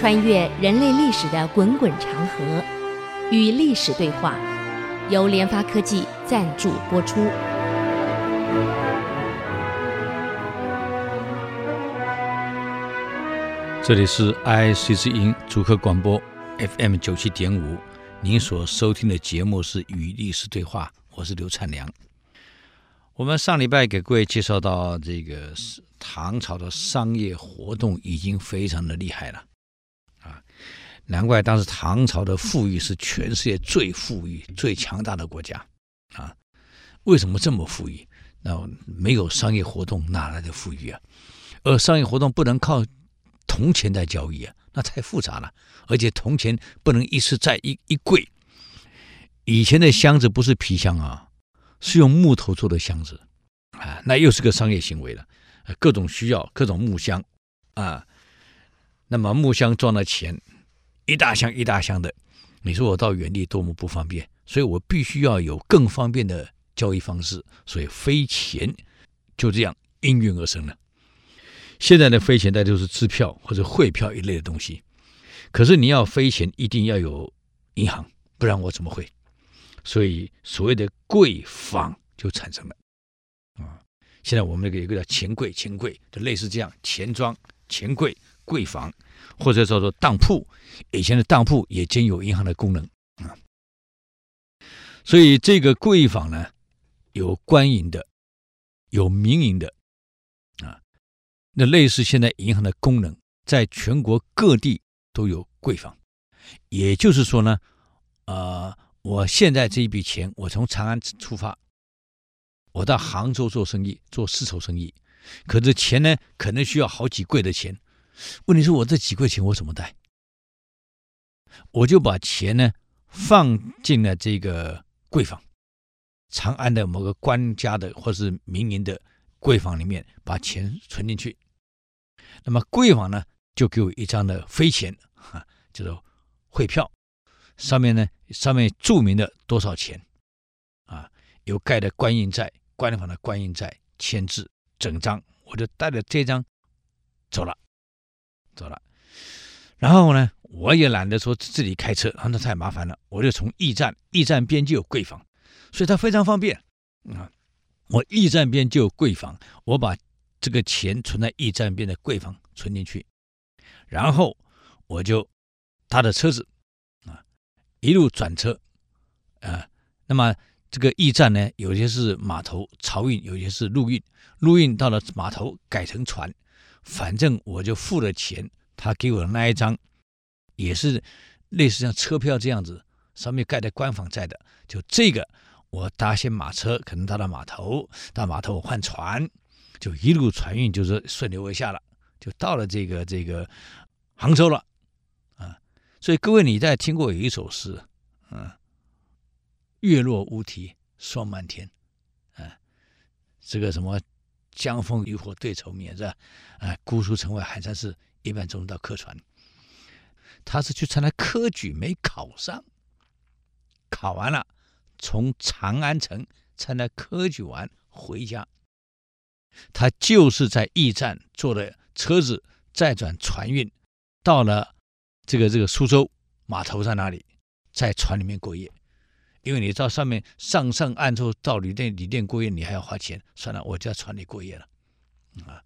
穿越人类历史的滚滚长河，与历史对话，由联发科技赞助播出。这里是 IC 之音主客广播 FM 九七点五，您所收听的节目是《与历史对话》，我是刘灿良。我们上礼拜给各位介绍到，这个唐朝的商业活动已经非常的厉害了，难怪当时唐朝的富裕是全世界最富裕、最强大的国家，啊，为什么这么富裕？那没有商业活动哪来的富裕啊？而商业活动不能靠铜钱在交易啊，那太复杂了，而且铜钱不能一次再一一柜，以前的箱子不是皮箱啊。是用木头做的箱子，啊，那又是个商业行为了，各种需要各种木箱，啊，那么木箱装了钱，一大箱一大箱的，你说我到原地多么不方便，所以我必须要有更方便的交易方式，所以飞钱就这样应运而生了。现在的飞钱大都是支票或者汇票一类的东西，可是你要飞钱一定要有银行，不然我怎么汇？所以，所谓的柜坊就产生了啊。现在我们那个有个叫钱柜，钱柜就类似这样，钱庄、钱柜、柜房，或者叫做当铺。以前的当铺也兼有银行的功能啊。所以这个柜房呢，有官营的，有民营的啊。那类似现在银行的功能，在全国各地都有柜房。也就是说呢，呃。我现在这一笔钱，我从长安出发，我到杭州做生意，做丝绸生意。可是钱呢，可能需要好几柜的钱。问题是我这几块钱我怎么带？我就把钱呢放进了这个柜房，长安的某个官家的或是民营的柜房里面，把钱存进去。那么柜房呢，就给我一张的飞钱，哈，叫做汇票。上面呢，上面注明的多少钱，啊，有盖的官印在，官方的官印在，签字整张，我就带着这张走了，走了。然后呢，我也懒得说自己开车，那太麻烦了，我就从驿站，驿站边就有柜房，所以它非常方便啊。我驿站边就有柜房，我把这个钱存在驿站边的柜房存进去，然后我就他的车子啊。一路转车，啊、那么这个驿站呢，有些是码头漕运，有些是陆运。陆运到了码头改成船，反正我就付了钱，他给我的那一张也是类似像车票这样子，上面盖的官方在的。就这个，我搭些马车，可能搭到码头，到码头我换船，就一路船运，就是顺流而下了，就到了这个这个杭州了。啊所以各位，你在听过有一首诗，嗯，“月落乌啼霜满天”，啊，这个什么“江枫渔火对愁眠”是吧？啊，“姑苏城外寒山寺，一半中到客船”，他是去参加科举没考上，考完了从长安城参加科举完回家，他就是在驿站坐的车子，再转船运到了。这个这个苏州码头在那里？在船里面过夜，因为你到上面上上岸之后到旅店旅店过夜，你还要花钱。算了，我就在船里过夜了。啊，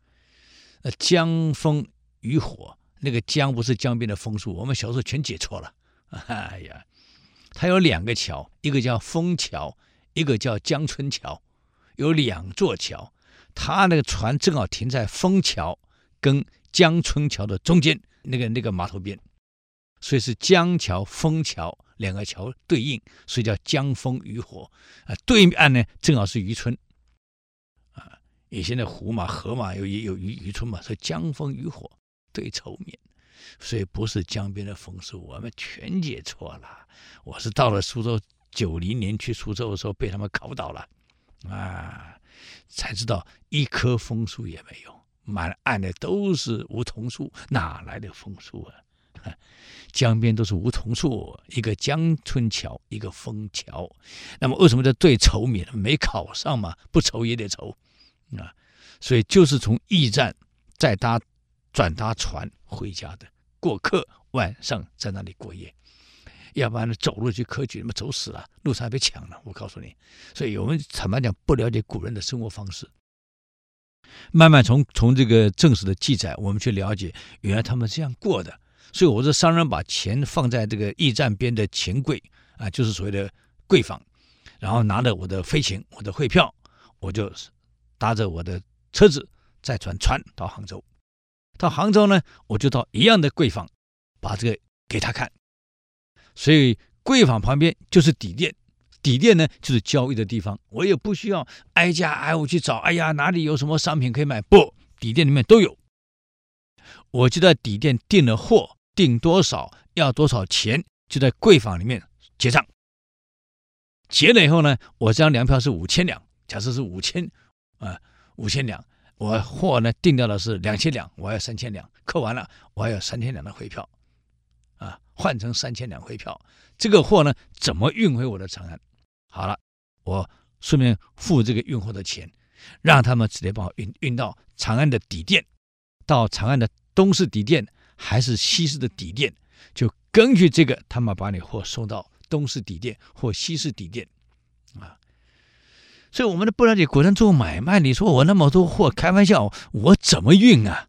那江枫渔火，那个江不是江边的枫树，我们小时候全解错了。哎呀，它有两个桥，一个叫枫桥，一个叫江春桥，有两座桥。它那个船正好停在枫桥跟江春桥的中间，那个那个码头边。所以是江桥、枫桥两个桥对应，所以叫江枫渔火啊。对岸呢，正好是渔村啊。以前的湖嘛、河嘛，有也有渔渔村嘛，所以江枫渔火对愁眠。所以不是江边的枫树，我们全解错了。我是到了苏州九零年去苏州的时候，被他们考倒了啊，才知道一棵枫树也没有，满岸的都是梧桐树，哪来的枫树啊？江边都是梧桐树，一个江春桥，一个枫桥。那么为什么叫对愁眠？没考上嘛，不愁也得愁啊。所以就是从驿站再搭转搭船回家的过客，晚上在那里过夜，要不然呢，走路去科举，那么走死了，路上还被抢了。我告诉你，所以我们坦白讲，不了解古人的生活方式。慢慢从从这个正史的记载，我们去了解，原来他们这样过的。所以我这，商人把钱放在这个驿站边的钱柜啊，就是所谓的柜房，然后拿着我的飞禽、我的汇票，我就搭着我的车子再转船到杭州。到杭州呢，我就到一样的柜房，把这个给他看。所以柜房旁边就是底店。底店呢，就是交易的地方，我也不需要挨家挨户去找。哎呀，哪里有什么商品可以买？不，底店里面都有。我就在底店订了货，订多少，要多少钱，就在柜房里面结账。结了以后呢，我这张粮票是五千两，假设是五千，啊，五千两。我货呢订掉的是两千两，我要三千两，扣完了，我还有三千两的汇票，啊，换成三千两汇票。这个货呢，怎么运回我的长安？好了，我顺便付这个运货的钱，让他们直接帮我运运到长安的底店，到长安的东市底店还是西市的底店，就根据这个，他们把你货送到东市底店或西市底店，啊，所以我们的不了解古人做买卖，你说我那么多货，开玩笑，我怎么运啊？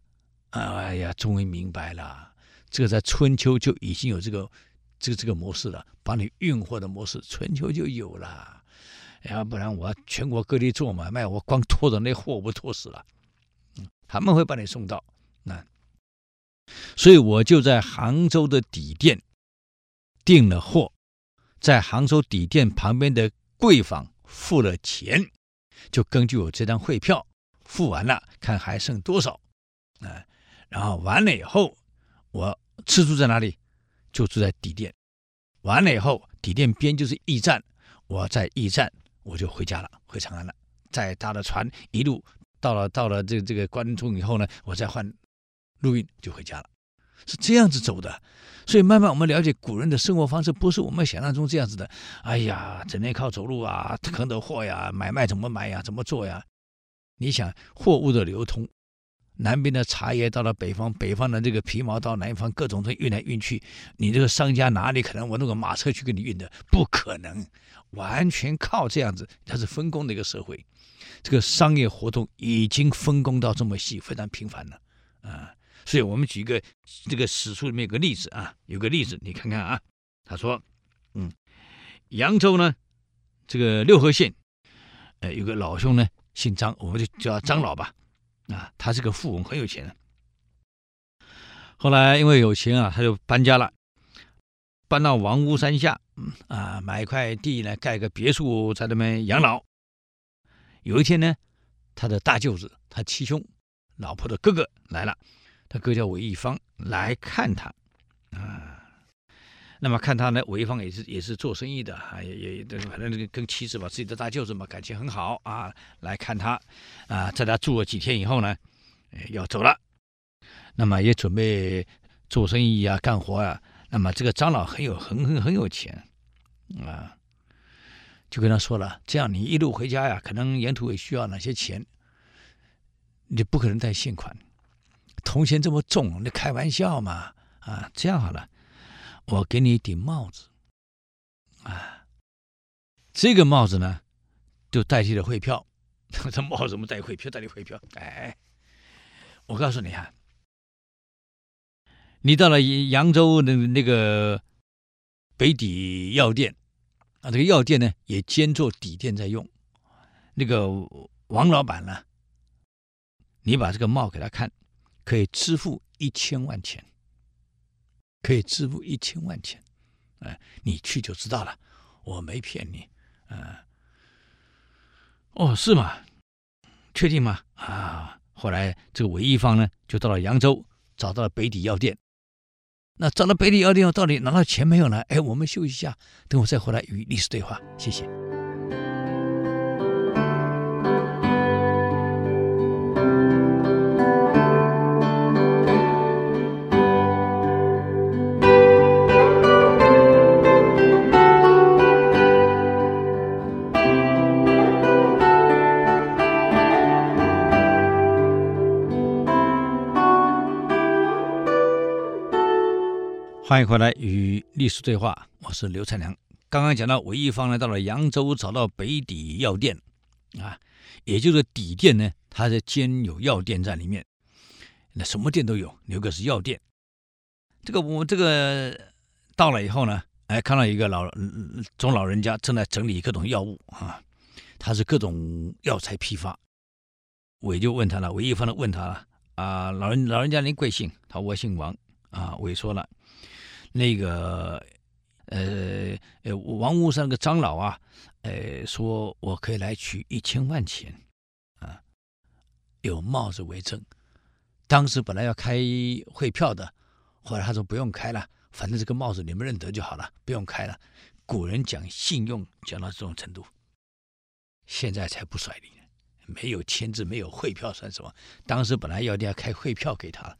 哎呀，终于明白了，这个在春秋就已经有这个。这个这个模式了，把你运货的模式，春秋就有了。要不然我全国各地做买卖，我光拖着那货，我不拖死了。他们会把你送到那，所以我就在杭州的底店订了货，在杭州底店旁边的柜房付了钱，就根据我这张汇票付完了，看还剩多少，啊，然后完了以后，我吃住在哪里？就住在底店，完了以后，底店边就是驿站，我在驿站我就回家了，回长安了。再搭了船，一路到了到了这个、这个关中以后呢，我再换陆运就回家了，是这样子走的。所以慢慢我们了解古人的生活方式，不是我们想象中这样子的。哎呀，整天靠走路啊，扛着货呀，买卖怎么买呀，怎么做呀？你想货物的流通。南边的茶叶到了北方，北方的这个皮毛到南方，各种的运来运去，你这个商家哪里可能我弄个马车去给你运的？不可能，完全靠这样子，它是分工的一个社会，这个商业活动已经分工到这么细，非常频繁了啊！所以我们举一个这个史书里面有个例子啊，有个例子你看看啊，他说，嗯，扬州呢，这个六合县，呃，有个老兄呢，姓张，我们就叫张老吧。啊，他是个富翁，很有钱。后来因为有钱啊，他就搬家了，搬到王屋山下，啊，买一块地呢，盖个别墅在那边养老。有一天呢，他的大舅子，他七兄，老婆的哥哥来了，他哥叫韦一方来看他，啊。那么看他呢，韦一方也是也是做生意的啊，也也反正跟跟妻子吧，自己的大舅子嘛，感情很好啊。来看他啊，在他住了几天以后呢，要走了。那么也准备做生意啊，干活啊。那么这个张老很有很很很有钱啊，就跟他说了，这样你一路回家呀，可能沿途也需要哪些钱，你不可能带现款，铜钱这么重，你开玩笑嘛啊？这样好了。我给你一顶帽子，啊，这个帽子呢，就代替了汇票。这帽子怎么代汇票？代替汇票？哎，我告诉你啊，你到了扬州的那个北底药店啊，这个药店呢也兼做底店在用。那个王老板呢，你把这个帽给他看，可以支付一千万钱。可以支付一千万钱，哎，你去就知道了，我没骗你，啊，哦，是吗？确定吗？啊，后来这个韦一方呢，就到了扬州，找到了北底药店。那找到北底药店，到底拿到钱没有呢？哎，我们休息一下，等我再回来与历史对话，谢谢。欢迎回来与历史对话，我是刘灿良。刚刚讲到韦一方呢，到了扬州，找到北邸药店，啊，也就是底店呢，它在兼有药店在里面。那什么店都有，有个是药店。这个我这个到了以后呢，哎，看到一个老中老人家正在整理各种药物啊，他是各种药材批发。韦就问他了，韦一方的问他了啊，老人老人家您贵姓？他说我姓王啊。韦说了，那个。呃呃，王屋上那个张老啊，呃，说我可以来取一千万钱，啊，有帽子为证。当时本来要开汇票的，后来他说不用开了，反正这个帽子你们认得就好了，不用开了。古人讲信用讲到这种程度，现在才不甩你，没有签字，没有汇票算什么？当时本来药店要开汇票给他，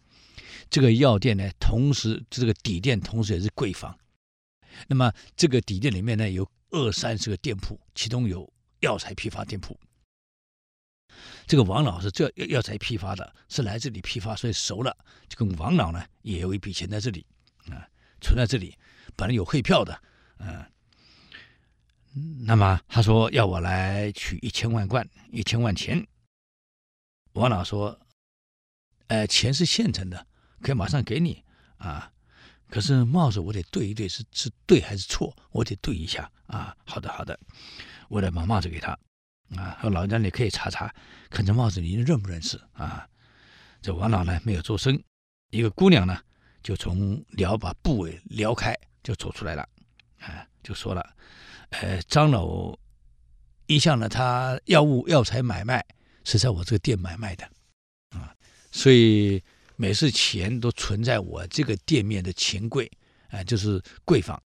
这个药店呢，同时这个底店同时也是柜房。那么这个底店里面呢，有二三十个店铺，其中有药材批发店铺。这个王老是这药材批发的，是来这里批发，所以熟了。就跟王老呢也有一笔钱在这里啊，存在这里，本来有汇票的，嗯。那么他说要我来取一千万贯，一千万钱。王老说，呃，钱是现成的，可以马上给你啊。可是帽子我得对一对，是是对还是错？我得对一下啊！好的好的，我得把帽子给他啊。老人家你可以查查，看这帽子您认不认识啊？这王老呢没有做声，一个姑娘呢就从撩把布尾撩开就走出来了啊，就说了，呃，张老一向呢他药物药材买卖是在我这个店买卖的啊，所以。每次钱都存在我这个店面的钱柜，啊、呃，就是柜房。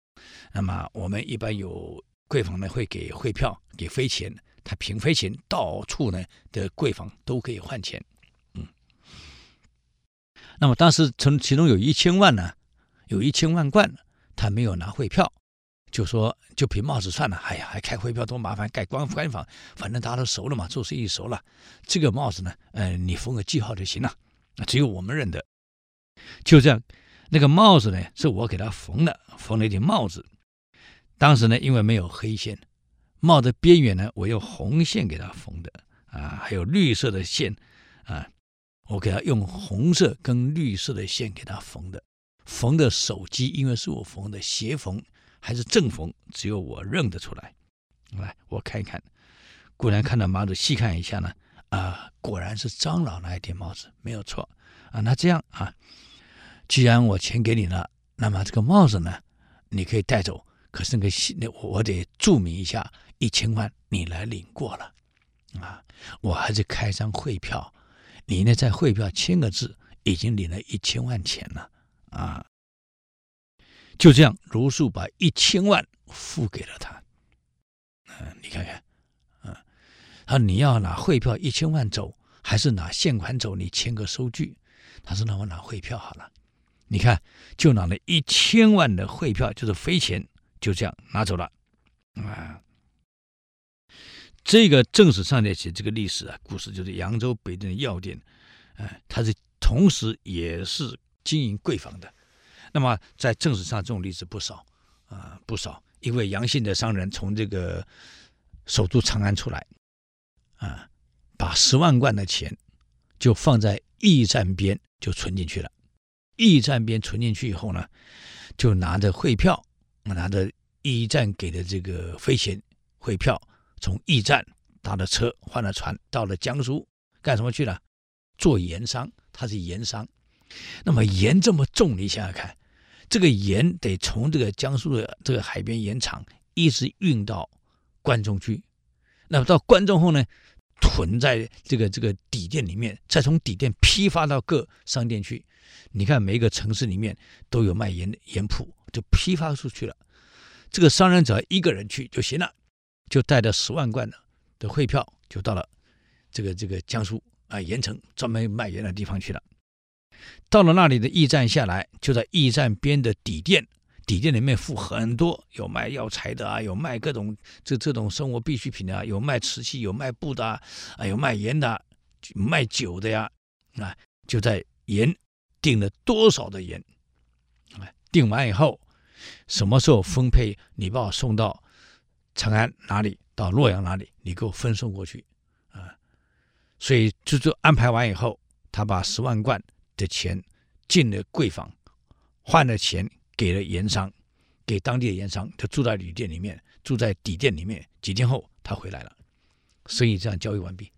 那么我们一般有柜房呢，会给汇票，给飞钱，他凭飞钱到处呢的柜房都可以换钱。嗯。那么当时从其中有一千万呢，有一千万贯，他没有拿汇票，就说就凭帽子算了。哎呀，还开汇票多麻烦，盖官官房，反正大家都熟了嘛，做生意熟了。这个帽子呢，呃，你封个记号就行了。那只有我们认得，就这样，那个帽子呢，是我给他缝的，缝了一顶帽子。当时呢，因为没有黑线，帽的边缘呢，我用红线给他缝的啊，还有绿色的线啊，我给他用红色跟绿色的线给他缝的。缝的手机，因为是我缝的，斜缝还是正缝，只有我认得出来。来，我看一看，果然看到帽子，细看一下呢。啊，果然是张老那一顶帽子，没有错啊。那这样啊，既然我钱给你了，那么这个帽子呢，你可以带走。可是那个那我得注明一下，一千万你来领过了啊。我还是开张汇票，你呢在汇票签个字，已经领了一千万钱了啊。就这样，如数把一千万付给了他。嗯、你看看。他说：“你要拿汇票一千万走，还是拿现款走？你签个收据。”他说：“那我拿汇票好了。”你看，就拿了一千万的汇票，就是飞钱，就这样拿走了。啊，这个正史上面写这个历史啊，故事就是扬州北镇的药店，啊，他是同时也是经营柜房的。那么在正史上这种例子不少啊，不少，因为杨姓的商人从这个首都长安出来。啊，把十万贯的钱就放在驿站边就存进去了。驿站边存进去以后呢，就拿着汇票，拿着驿站给的这个飞钱汇票，从驿站搭了车，换了船，到了江苏干什么去了？做盐商，他是盐商。那么盐这么重，你想想看，这个盐得从这个江苏的这个海边盐场一直运到关中去。那么到关中后呢，囤在这个这个底店里面，再从底店批发到各商店去。你看每一个城市里面都有卖盐的盐铺，就批发出去了。这个商人只要一个人去就行了，就带着十万贯的的汇票，就到了这个这个江苏啊盐城专门卖盐的地方去了。到了那里的驿站下来，就在驿站边的底店。底店里面附很多，有卖药材的啊，有卖各种这这种生活必需品的啊，有卖瓷器，有卖布的啊，有卖盐的，卖酒的呀，啊，就在盐订了多少的盐，啊，定完以后，什么时候分配？你把我送到长安哪里？到洛阳哪里？你给我分送过去啊！所以就就安排完以后，他把十万贯的钱进了贵坊，换了钱给了盐商，给当地的盐商，他住在旅店里面，住在底店里面。几天后他回来了，生意这样交易完毕，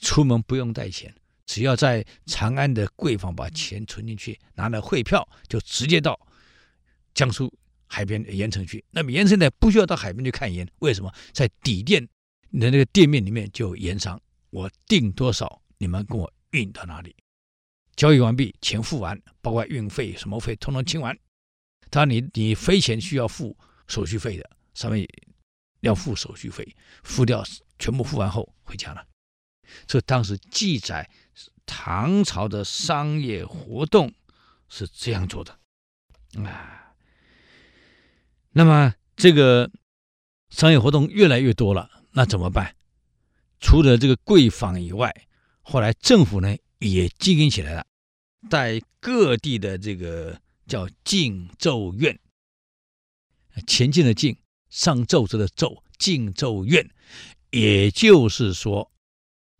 出门不用带钱。只要在长安的柜坊把钱存进去，拿了汇票，就直接到江苏海边盐城去。那么盐城呢，不需要到海边去看盐，为什么？在底店的那个店面里面就有盐商，我订多少，你们跟我运到哪里。交易完毕，钱付完，包括运费、什么费，通通清完。他你你飞钱需要付手续费的，上面要付手续费，付掉全部付完后回家了。这当时记载。唐朝的商业活动是这样做的啊，那么这个商业活动越来越多了，那怎么办？除了这个贵坊以外，后来政府呢也经营起来了，在各地的这个叫进奏院，前进的进，上奏折的奏，进奏院，也就是说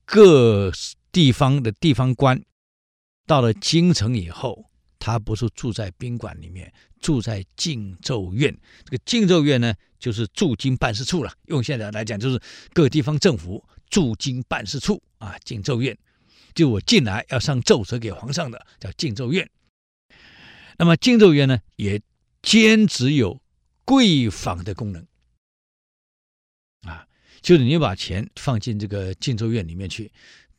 各。地方的地方官到了京城以后，他不是住在宾馆里面，住在进奏院。这个进奏院呢，就是驻京办事处了。用现在来讲，就是各地方政府驻京办事处啊。进奏院，就我进来要上奏折给皇上的，叫进奏院。那么进奏院呢，也兼职有贵坊的功能啊，就是你把钱放进这个进奏院里面去。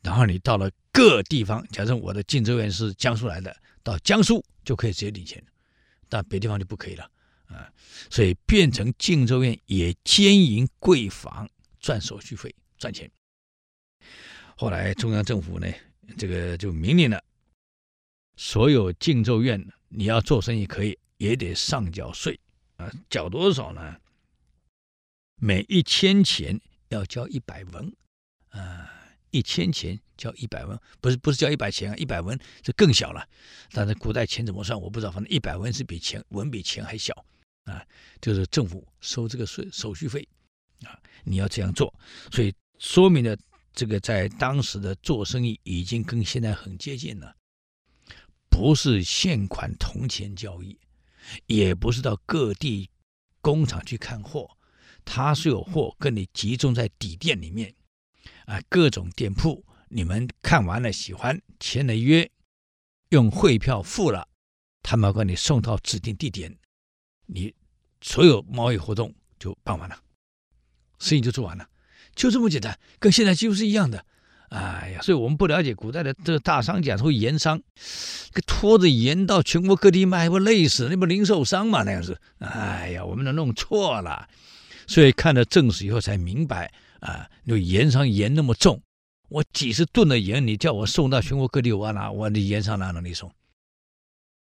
然后你到了各地方，假设我的进奏院是江苏来的，到江苏就可以直接领钱，但别地方就不可以了啊。所以变成进奏院也兼营贵坊，赚手续费赚钱。后来中央政府呢，这个就明令了，所有进奏院你要做生意可以，也得上缴税啊，缴多少呢？每一千钱要交一百文啊。一千钱交一百文，不是不是交一百钱啊，一百文这更小了。但是古代钱怎么算我不知道，反正一百文是比钱文比钱还小啊，就是政府收这个税手续费啊，你要这样做，所以说明了这个在当时的做生意已经跟现在很接近了，不是现款铜钱交易，也不是到各地工厂去看货，他是有货跟你集中在底店里面。啊，各种店铺，你们看完了喜欢，签了约，用汇票付了，他们把你送到指定地点，你所有贸易活动就办完了，生意就做完了，就这么简单，跟现在几乎是一样的。哎呀，所以我们不了解古代的这个大商家，说盐商，拖着盐到全国各地卖，不累死？那不零售商嘛，那样子。哎呀，我们都弄错了，所以看了正史以后才明白。啊，那盐商盐那么重，我几十吨的盐，你叫我送到全国各地，我哪我的盐商哪能力送？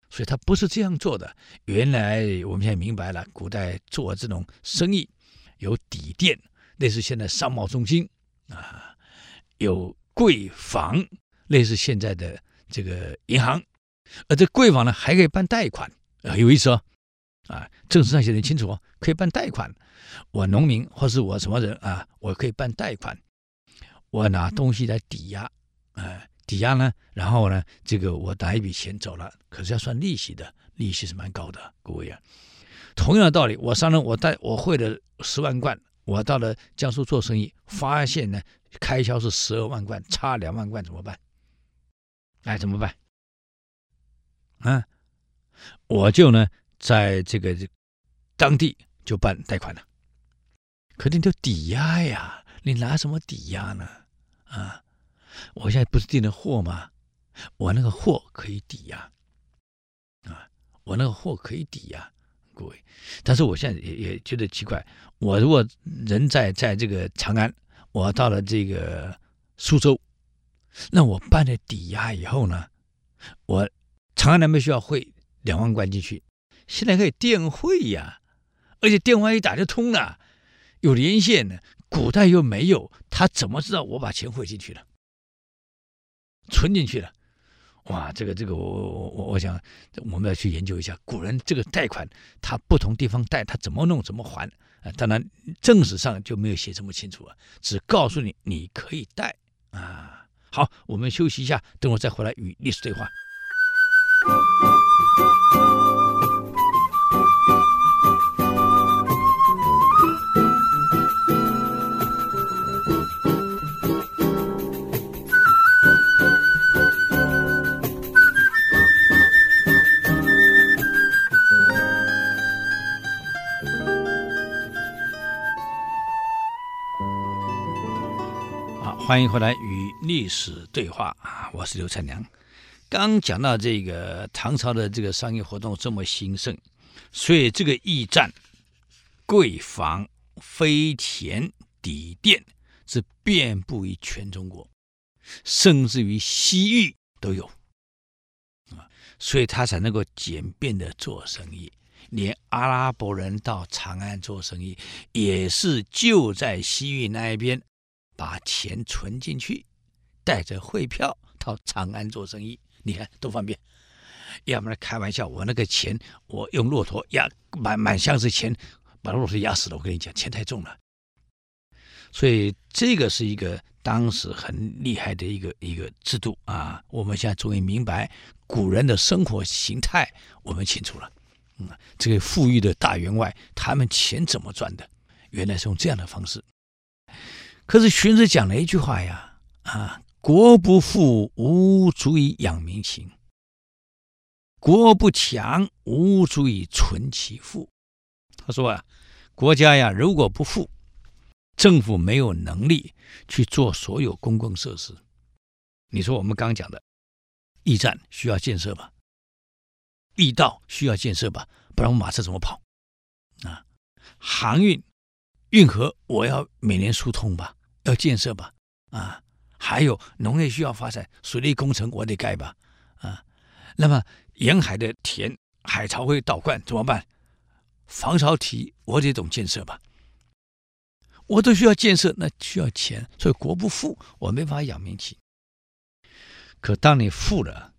所以他不是这样做的。原来我们现在明白了，古代做这种生意有底店，类似现在商贸中心啊，有贵房，类似现在的这个银行，而这贵房呢还可以办贷款，有意思哦。啊，正史上写的清楚哦，可以办贷款。我农民或是我什么人啊，我可以办贷款。我拿东西来抵押，啊，抵押呢，然后呢，这个我拿一笔钱走了，可是要算利息的，利息是蛮高的，各位啊。同样的道理，我商人我带我汇了十万贯，我到了江苏做生意，发现呢开销是十二万贯，差两万贯怎么办？哎，怎么办？啊，我就呢。在这个当地就办贷款了，可你就抵押呀，你拿什么抵押呢？啊，我现在不是订的货吗？我那个货可以抵押，啊，我那个货可以抵押，各位。但是我现在也也觉得奇怪，我如果人在在这个长安，我到了这个苏州，那我办了抵押以后呢，我长安那边需要汇两万贯进去。现在可以电汇呀，而且电话一打就通了，有连线呢。古代又没有，他怎么知道我把钱汇进去了，存进去了？哇，这个这个我我我想我们要去研究一下古人这个贷款，他不同地方贷，他怎么弄怎么还啊？当然正史上就没有写这么清楚啊，只告诉你你可以贷啊。好，我们休息一下，等我再回来与历史对话。欢迎回来与历史对话啊！我是刘灿良。刚讲到这个唐朝的这个商业活动这么兴盛，所以这个驿站、贵房、飞田、底店是遍布于全中国，甚至于西域都有啊。所以他才能够简便的做生意。连阿拉伯人到长安做生意，也是就在西域那一边。把钱存进去，带着汇票到长安做生意，你看多方便。要不然开玩笑，我那个钱，我用骆驼压满满箱子钱，把骆驼压死了。我跟你讲，钱太重了。所以这个是一个当时很厉害的一个一个制度啊。我们现在终于明白古人的生活形态，我们清楚了。嗯，这个富裕的大员外，他们钱怎么赚的？原来是用这样的方式。可是荀子讲了一句话呀，啊，国不富，无足以养民情；国不强，无足以存其富。他说啊，国家呀，如果不富，政府没有能力去做所有公共设施。你说我们刚讲的驿站需要建设吧？驿道需要建设吧？不然我马车怎么跑？啊，航运。运河我要每年疏通吧，要建设吧，啊，还有农业需要发展，水利工程我得盖吧，啊，那么沿海的田海潮会倒灌怎么办？防潮堤我得懂建设吧，我都需要建设，那需要钱，所以国不富，我没法养民情。可当你富了，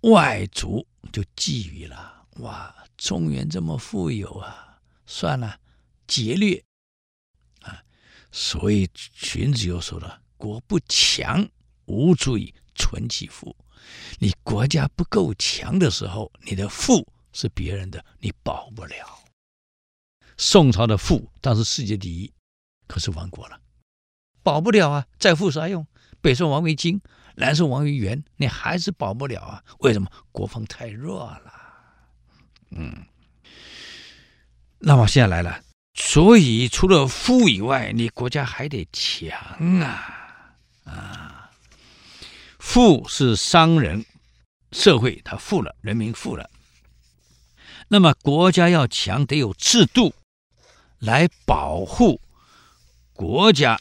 外族就觊觎了，哇，中原这么富有啊，算了，劫掠。所以荀子又说了：“国不强，无足以存其富。你国家不够强的时候，你的富是别人的，你保不了。宋朝的富当时世界第一，可是亡国了，保不了啊！再富啥用？北宋亡于金，南宋亡于元，你还是保不了啊！为什么？国防太弱了。嗯，那么现在来了。”所以，除了富以外，你国家还得强啊！啊，富是商人社会，他富了，人民富了。那么，国家要强，得有制度来保护国家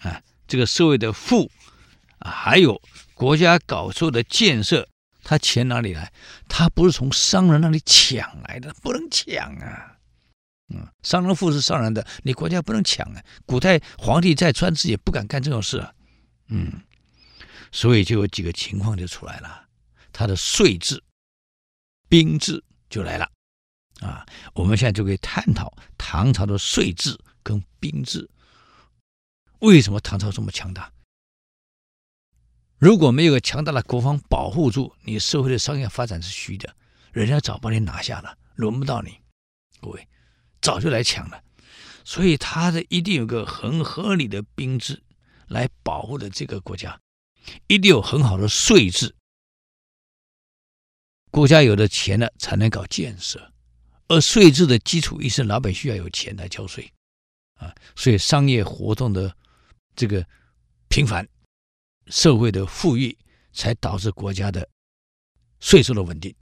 啊，这个社会的富啊，还有国家搞出的建设，他钱哪里来？他不是从商人那里抢来的，不能抢啊！嗯，商人富是商人的，你国家不能抢啊！古代皇帝再专制也不敢干这种事啊。嗯，所以就有几个情况就出来了，他的税制、兵制就来了啊。我们现在就可以探讨唐朝的税制跟兵制，为什么唐朝这么强大？如果没有个强大的国防保护住，你社会的商业发展是虚的，人家早把你拿下了，轮不到你，各位。早就来抢了，所以他的一定有个很合理的兵制来保护的这个国家，一定有很好的税制。国家有了钱了，才能搞建设，而税制的基础，一是老百姓要有钱来交税啊，所以商业活动的这个频繁，社会的富裕，才导致国家的税收的稳定。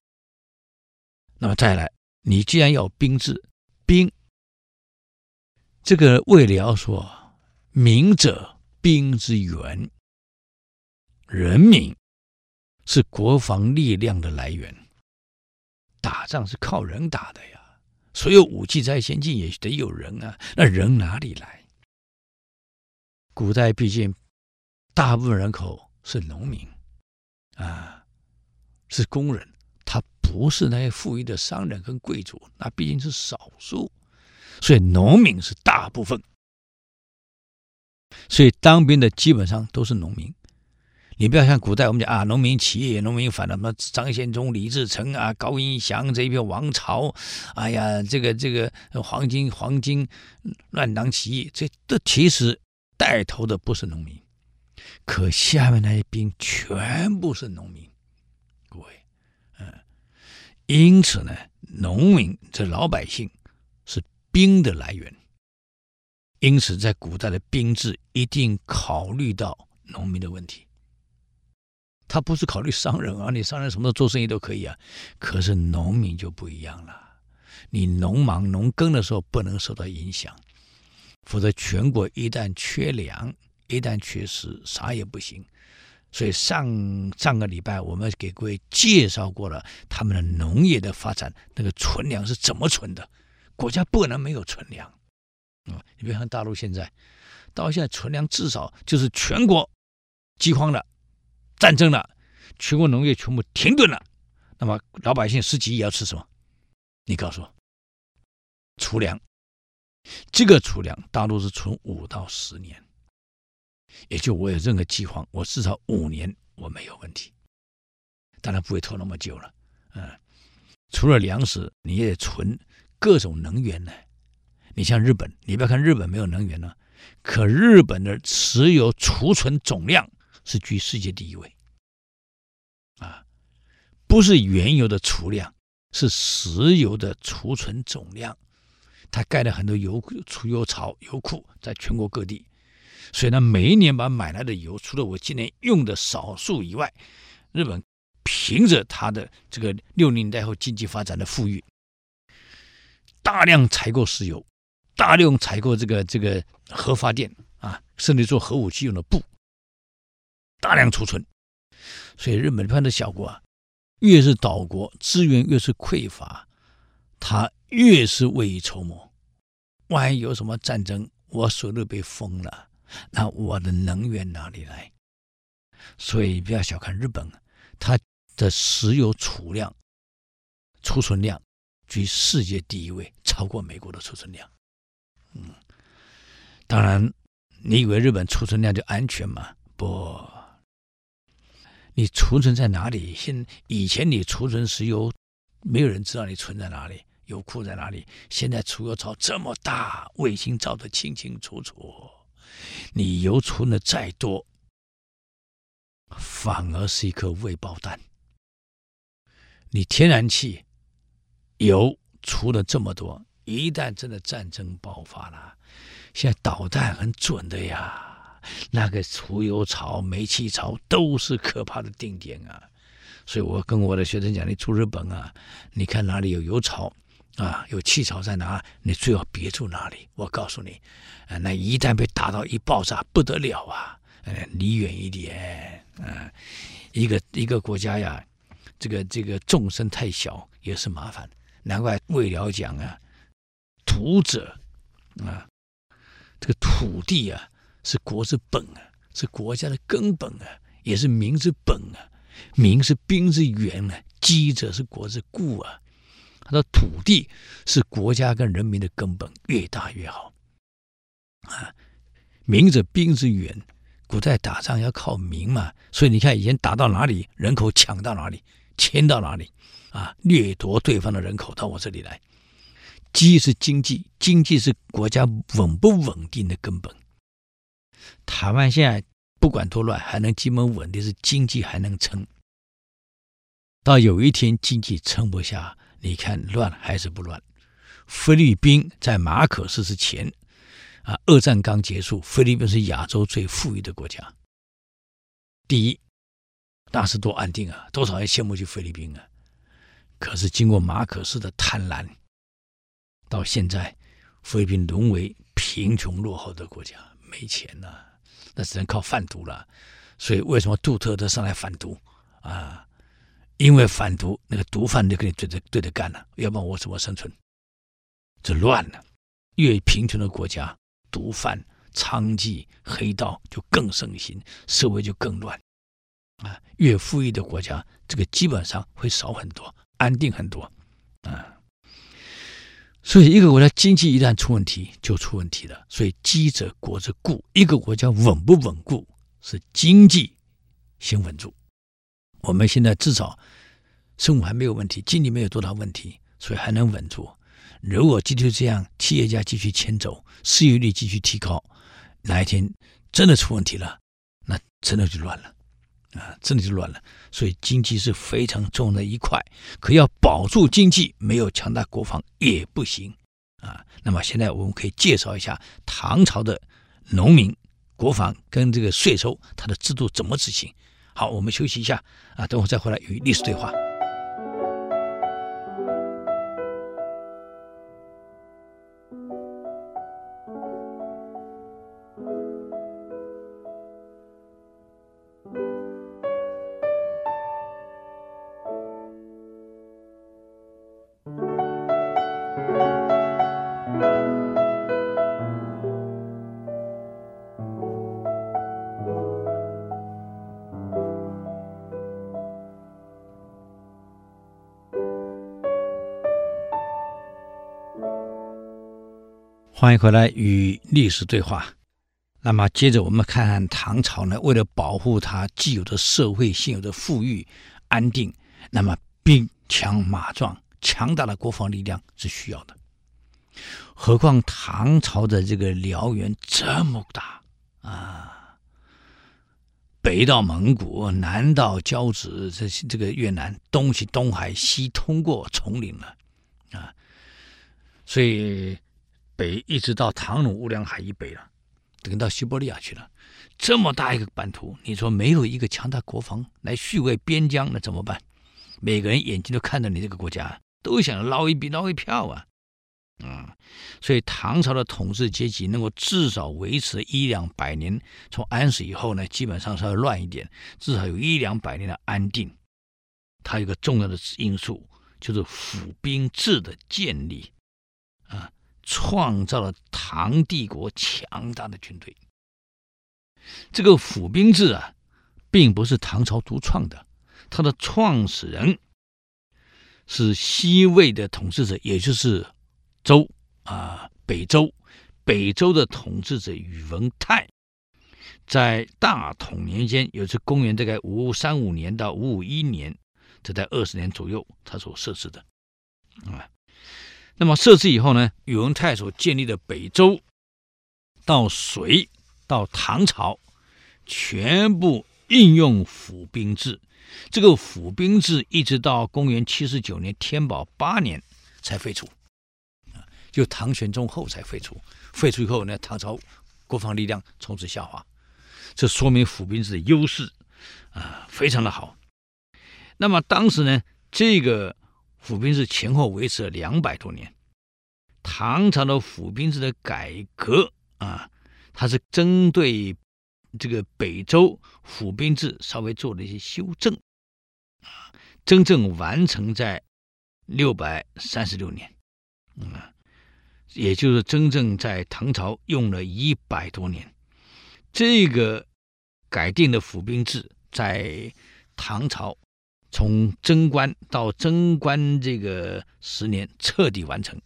那么再来，你既然要兵制。兵，这个魏辽说：“民者，兵之源。人民是国防力量的来源。打仗是靠人打的呀，所有武器再先进也得有人啊。那人哪里来？古代毕竟大部分人口是农民啊，是工人，他不是那些富裕的商人跟贵族，那毕竟是少数，所以农民是大部分。所以当兵的基本上都是农民。你不要像古代我们讲啊，农民起义，农民反了什么张献忠、李自成啊、高迎祥这一批王朝，哎呀，这个这个黄巾黄巾乱党起义，这这其实带头的不是农民，可下面那些兵全部是农民，因此呢，农民这老百姓是兵的来源，因此在古代的兵制一定考虑到农民的问题。他不是考虑商人啊，你商人什么时候做生意都可以啊，可是农民就不一样了。你农忙农耕的时候不能受到影响，否则全国一旦缺粮，一旦缺食，啥也不行。所以上上个礼拜我们给各位介绍过了他们的农业的发展，那个存粮是怎么存的？国家不能没有存粮啊！你别看大陆现在，到现在存粮至少就是全国饥荒了。战争了，全国农业全部停顿了，那么老百姓十几亿要吃什么？你告诉我，储粮，这个储粮大陆是存五到十年，也就我有任何计划，我至少五年我没有问题，当然不会拖那么久了。嗯，除了粮食，你也得存各种能源呢。你像日本，你不要看日本没有能源呢，可日本的石油储存总量。是居世界第一位，啊，不是原油的储量，是石油的储存总量。他盖了很多油储油槽、油库，在全国各地。所以呢，每一年把买来的油，除了我今年用的少数以外，日本凭着他的这个六零代后经济发展的富裕，大量采购石油，大量采购这个这个核发电啊，甚至做核武器用的布。大量储存，所以日本这样的小国啊，越是岛国，资源越是匮乏，他越是未雨绸缪。万一有什么战争，我手都被封了，那我的能源哪里来？所以不要小看日本，它的石油储量、储存量居世界第一位，超过美国的储存量。嗯，当然，你以为日本储存量就安全吗？不。你储存在哪里？现以前你储存石油，没有人知道你存在哪里，油库在哪里。现在储油槽这么大，卫星照得清清楚楚。你油存的再多，反而是一颗未爆弹。你天然气、油储了这么多，一旦真的战争爆发了，现在导弹很准的呀。那个储油槽、煤气槽都是可怕的定点啊！所以我跟我的学生讲：你住日本啊，你看哪里有油槽啊，有气槽在哪，你最好别住哪里。我告诉你，啊，那一旦被打到一爆炸，不得了啊！呃离远一点啊！一个一个国家呀，这个这个众生太小也是麻烦。难怪魏辽讲啊，土者啊，这个土地啊。是国之本啊，是国家的根本啊，也是民之本啊。民是兵之源啊，饥者是国之固啊。他说土地是国家跟人民的根本，越大越好啊。民者兵之源，古代打仗要靠民嘛，所以你看以前打到哪里，人口抢到哪里，迁到哪里啊，掠夺对方的人口到我这里来。饥是经济，经济是国家稳不稳定的根本。台湾现在不管多乱，还能基本稳定，是经济还能撑。到有一天经济撑不下，你看乱还是不乱？菲律宾在马可斯之前，啊，二战刚结束，菲律宾是亚洲最富裕的国家。第一，那是多安定啊，多少人羡慕去菲律宾啊。可是经过马可斯的贪婪，到现在菲律宾沦为贫穷落后的国家。没钱了，那只能靠贩毒了。所以为什么杜特特上来反毒啊？因为反毒，那个毒贩就跟你对着对着干了，要不然我怎么生存？这乱了。越贫穷的国家，毒贩、娼妓、黑道就更盛行，社会就更乱啊，越富裕的国家，这个基本上会少很多，安定很多啊。所以，一个国家经济一旦出问题，就出问题了。所以，积则国之固。一个国家稳不稳固，是经济先稳住。我们现在至少生活还没有问题，经济没有多大问题，所以还能稳住。如果继续这样，企业家继续迁走，失业率继续提高，哪一天真的出问题了，那真的就乱了。啊，真的就乱了，所以经济是非常重要的一块。可要保住经济，没有强大国防也不行啊。那么现在我们可以介绍一下唐朝的农民国防跟这个税收，它的制度怎么执行。好，我们休息一下啊，等会再回来与历史对话。欢迎回来与历史对话。那么接着我们看看唐朝呢，为了保护它既有的社会现有的富裕安定，那么兵强马壮、强大的国防力量是需要的。何况唐朝的这个辽源这么大啊，北到蒙古，南到交趾，这这个越南，东起东海，西通过丛林了啊，所以。北一直到唐努乌梁海以北了，等到西伯利亚去了，这么大一个版图，你说没有一个强大国防来续卫边疆，那怎么办？每个人眼睛都看着你这个国家，都想捞一笔捞一票啊！啊、嗯，所以唐朝的统治阶级能够至少维持一两百年，从安史以后呢，基本上稍微乱一点，至少有一两百年的安定。它有一个重要的因素，就是府兵制的建立啊。创造了唐帝国强大的军队。这个府兵制啊，并不是唐朝独创的，它的创始人是西魏的统治者，也就是周啊，北周，北周的统治者宇文泰，在大统年间，也就是公元大概五三五年到五五一年，这在二十年左右，他所设置的啊。那么设置以后呢，宇文泰所建立的北周，到隋到唐朝，全部应用府兵制。这个府兵制一直到公元七十九年天宝八年才废除，就唐玄宗后才废除。废除以后呢，唐朝国防力量从此下滑，这说明府兵制的优势啊，非常的好。那么当时呢，这个。府兵制前后维持了两百多年。唐朝的府兵制的改革啊，它是针对这个北周府兵制稍微做了一些修正啊，真正完成在六百三十六年，啊，也就是真正在唐朝用了一百多年。这个改定的府兵制在唐朝。从贞观到贞观这个十年彻底完成，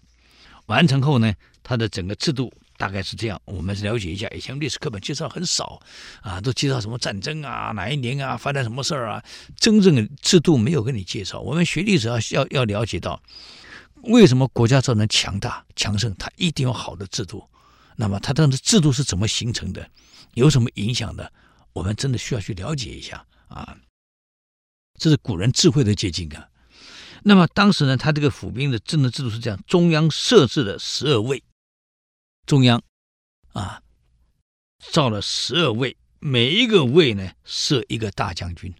完成后呢，它的整个制度大概是这样。我们了解一下，以前历史课本介绍很少啊，都介绍什么战争啊，哪一年啊，发生什么事儿啊，真正的制度没有跟你介绍。我们学历史要要要了解到，为什么国家造成强大强盛，它一定有好的制度。那么它这样的制度是怎么形成的，有什么影响的，我们真的需要去了解一下啊。这是古人智慧的结晶啊。那么当时呢，他这个府兵的政治制度是这样：中央设置了十二位，中央啊造了十二位，每一个位呢设一个大将军，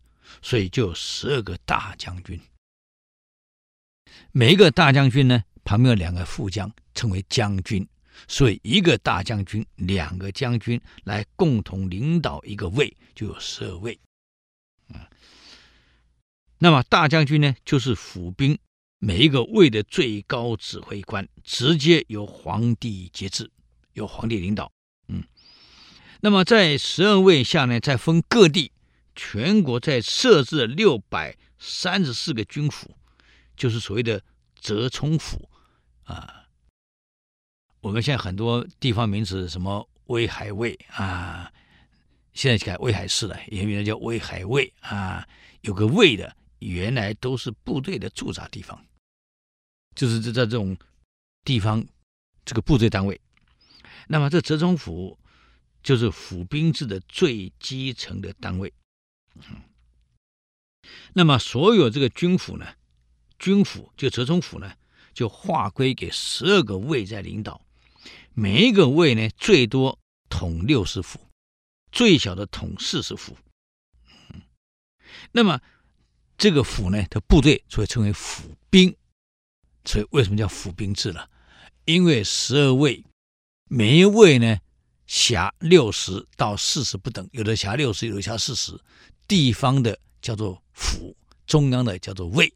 所以就有十二个大将军。每一个大将军呢旁边有两个副将，称为将军，所以一个大将军，两个将军来共同领导一个位，就有十二位。那么大将军呢，就是府兵每一个尉的最高指挥官，直接由皇帝节制，由皇帝领导。嗯，那么在十二位下呢，再分各地全国在设置六百三十四个军府，就是所谓的折冲府啊。我们现在很多地方名词，什么威海卫啊，现在改威海市了，原来叫威海卫啊，有个卫的，原来都是部队的驻扎地方，就是在这种地方这个部队单位。那么这折冲府就是府兵制的最基层的单位。那么所有这个军府呢，军府就折冲府呢，就划归给十二个卫在领导。每一个卫呢，最多统六十府，最小的统四十府。那么这个府呢，的部队所以称为府兵。所以为什么叫府兵制了？因为十二卫，每一卫呢辖六十到四十不等，有的辖六十，有的辖四十。地方的叫做府，中央的叫做卫，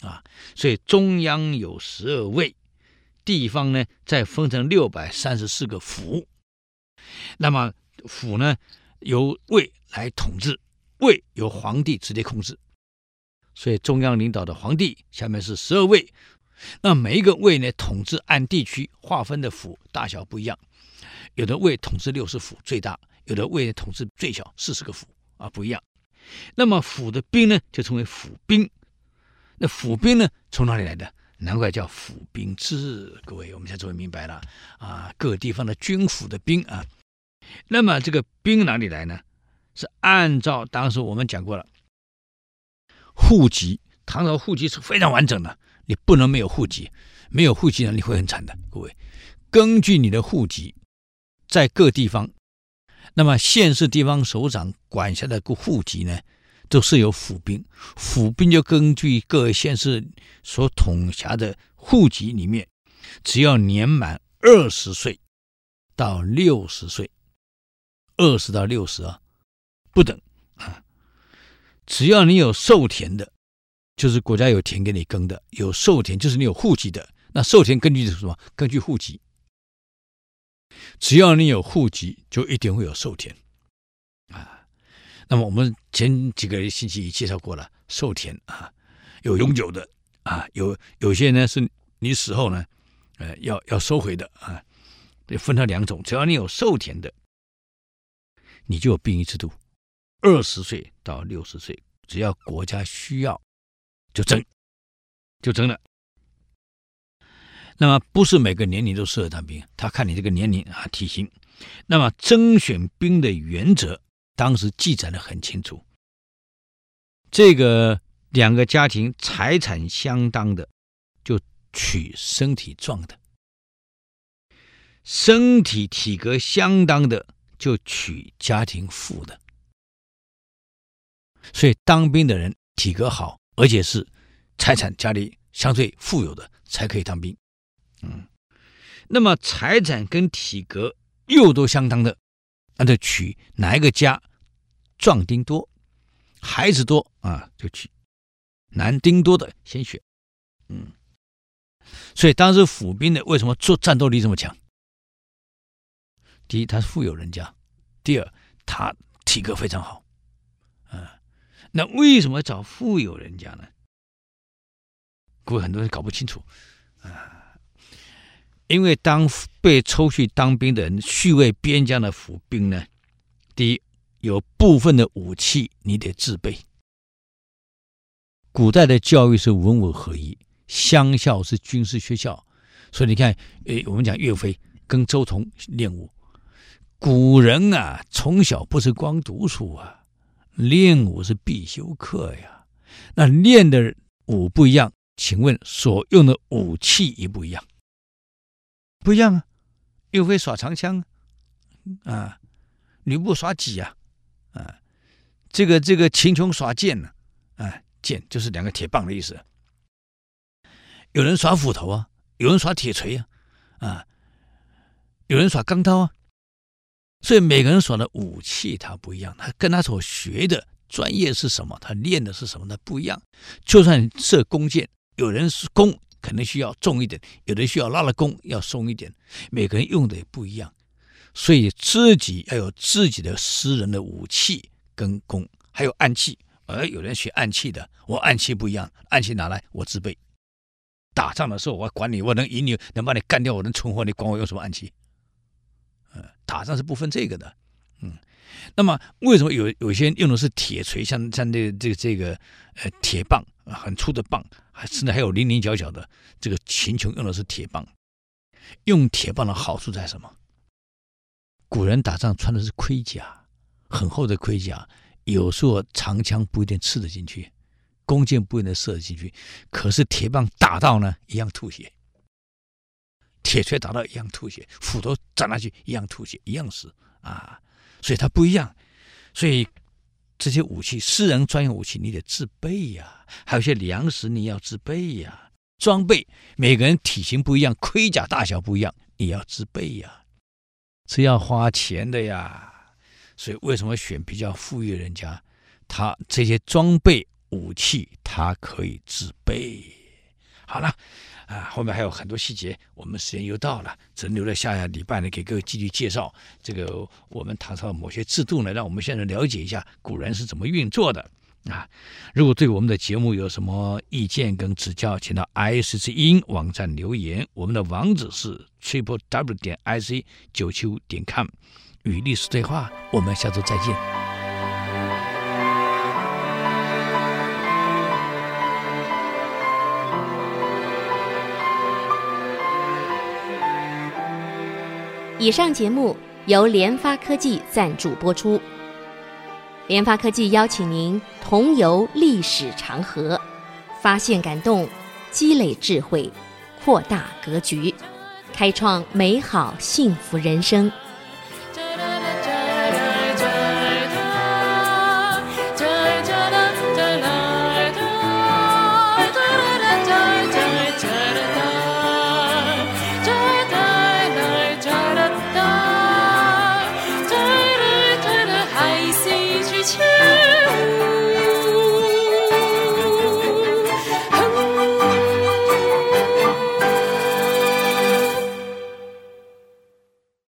啊，所以中央有十二卫。地方呢，再分成六百三十四个府，那么府呢由卫来统治，卫由皇帝直接控制，所以中央领导的皇帝下面是十二位，那每一个位呢统治按地区划分的府大小不一样，有的位统治六十府最大，有的位统治最小四十个府啊不一样，那么府的兵呢就称为府兵，那府兵呢从哪里来的？难怪叫府兵制，各位，我们现在终于明白了啊！各地方的军府的兵啊，那么这个兵哪里来呢？是按照当时我们讲过了，户籍，唐朝户籍是非常完整的，你不能没有户籍，没有户籍呢，你会很惨的。各位，根据你的户籍，在各地方，那么县市地方首长管辖的个户籍呢？都是有府兵，府兵就根据各县市所统辖的户籍里面，只要年满二十岁到六十岁，二十到六十啊，不等，只要你有授田的，就是国家有田给你耕的，有授田就是你有户籍的，那授田根据是什么？根据户籍，只要你有户籍，就一定会有授田。啊那么我们前几个星期也介绍过了，授田啊，有永久的啊，有有些呢是你死后呢，呃，要要收回的啊，得分成两种。只要你有授田的，你就有兵役制度，二十岁到六十岁，只要国家需要，就征，就征了。那么不是每个年龄都适合当兵，他看你这个年龄啊，体型。那么征选兵的原则。当时记载的很清楚，这个两个家庭财产相当的，就取身体壮的；身体体格相当的，就取家庭富的。所以当兵的人体格好，而且是财产家里相对富有的，才可以当兵。嗯，那么财产跟体格又都相当的，那就取哪一个家？壮丁多，孩子多啊，就取男丁多的先选。嗯，所以当时府兵的为什么做战斗力这么强？第一，他是富有人家；第二，他体格非常好。那为什么找富有人家呢？各位很多人搞不清楚啊，因为当被抽去当兵的人，去为边疆的府兵呢，第一。有部分的武器你得自备。古代的教育是文武合一，乡校是军事学校，所以你看，诶，我们讲岳飞跟周同练武，古人啊，从小不是光读书啊，练武是必修课呀。那练的武不一样，请问所用的武器一不一样？不一样啊，岳飞耍长枪啊，吕布耍戟啊。啊，这个这个秦琼耍剑呢，啊，剑就是两个铁棒的意思。有人耍斧头啊，有人耍铁锤啊，啊，有人耍钢刀啊。所以每个人所的武器他不一样，他跟他所学的专业是什么，他练的是什么，呢不一样。就算射弓箭，有人是弓可能需要重一点，有的需要拉了弓要松一点，每个人用的也不一样。所以自己要有自己的私人的武器跟弓，还有暗器，而有人学暗器的，我暗器不一样，暗器拿来我自备。打仗的时候，我管你，我能赢你，能把你干掉，我能存活，你管我用什么暗器？打仗是不分这个的。嗯，那么为什么有有些人用的是铁锤，像像这、这个这个呃铁棒，很粗的棒，还甚至还有棱棱角角的这个秦琼用的是铁棒。用铁棒的好处在什么？古人打仗穿的是盔甲，很厚的盔甲，有时候长枪不一定刺得进去。弓箭不一定射得进去，可是铁棒打到呢，一样吐血；铁锤打到一样吐血，斧头砸下去一样吐血，一样死啊！所以它不一样。所以这些武器，私人专用武器，你得自备呀、还有些粮食，你要自备呀、装备，每个人体型不一样，盔甲大小不一样，你要自备呀、啊，是要花钱的呀。所以为什么选比较富裕人家，他这些装备？武器，他可以自备。好了，啊，后面还有很多细节，我们时间又到了，只能留在下下礼拜呢，给各位继续介绍这个我们唐朝某些制度呢，让我们现在了解一下古人是怎么运作的啊。如果对我们的节目有什么意见跟指教，请到 IC 之音网站留言，我们的网址是 triple w 点 ic 九七五点 com。与历史对话，我们下周再见。以上节目由联发科技赞助播出。联发科技邀请您同游历史长河，发现感动，积累智慧，扩大格局，开创美好幸福人生。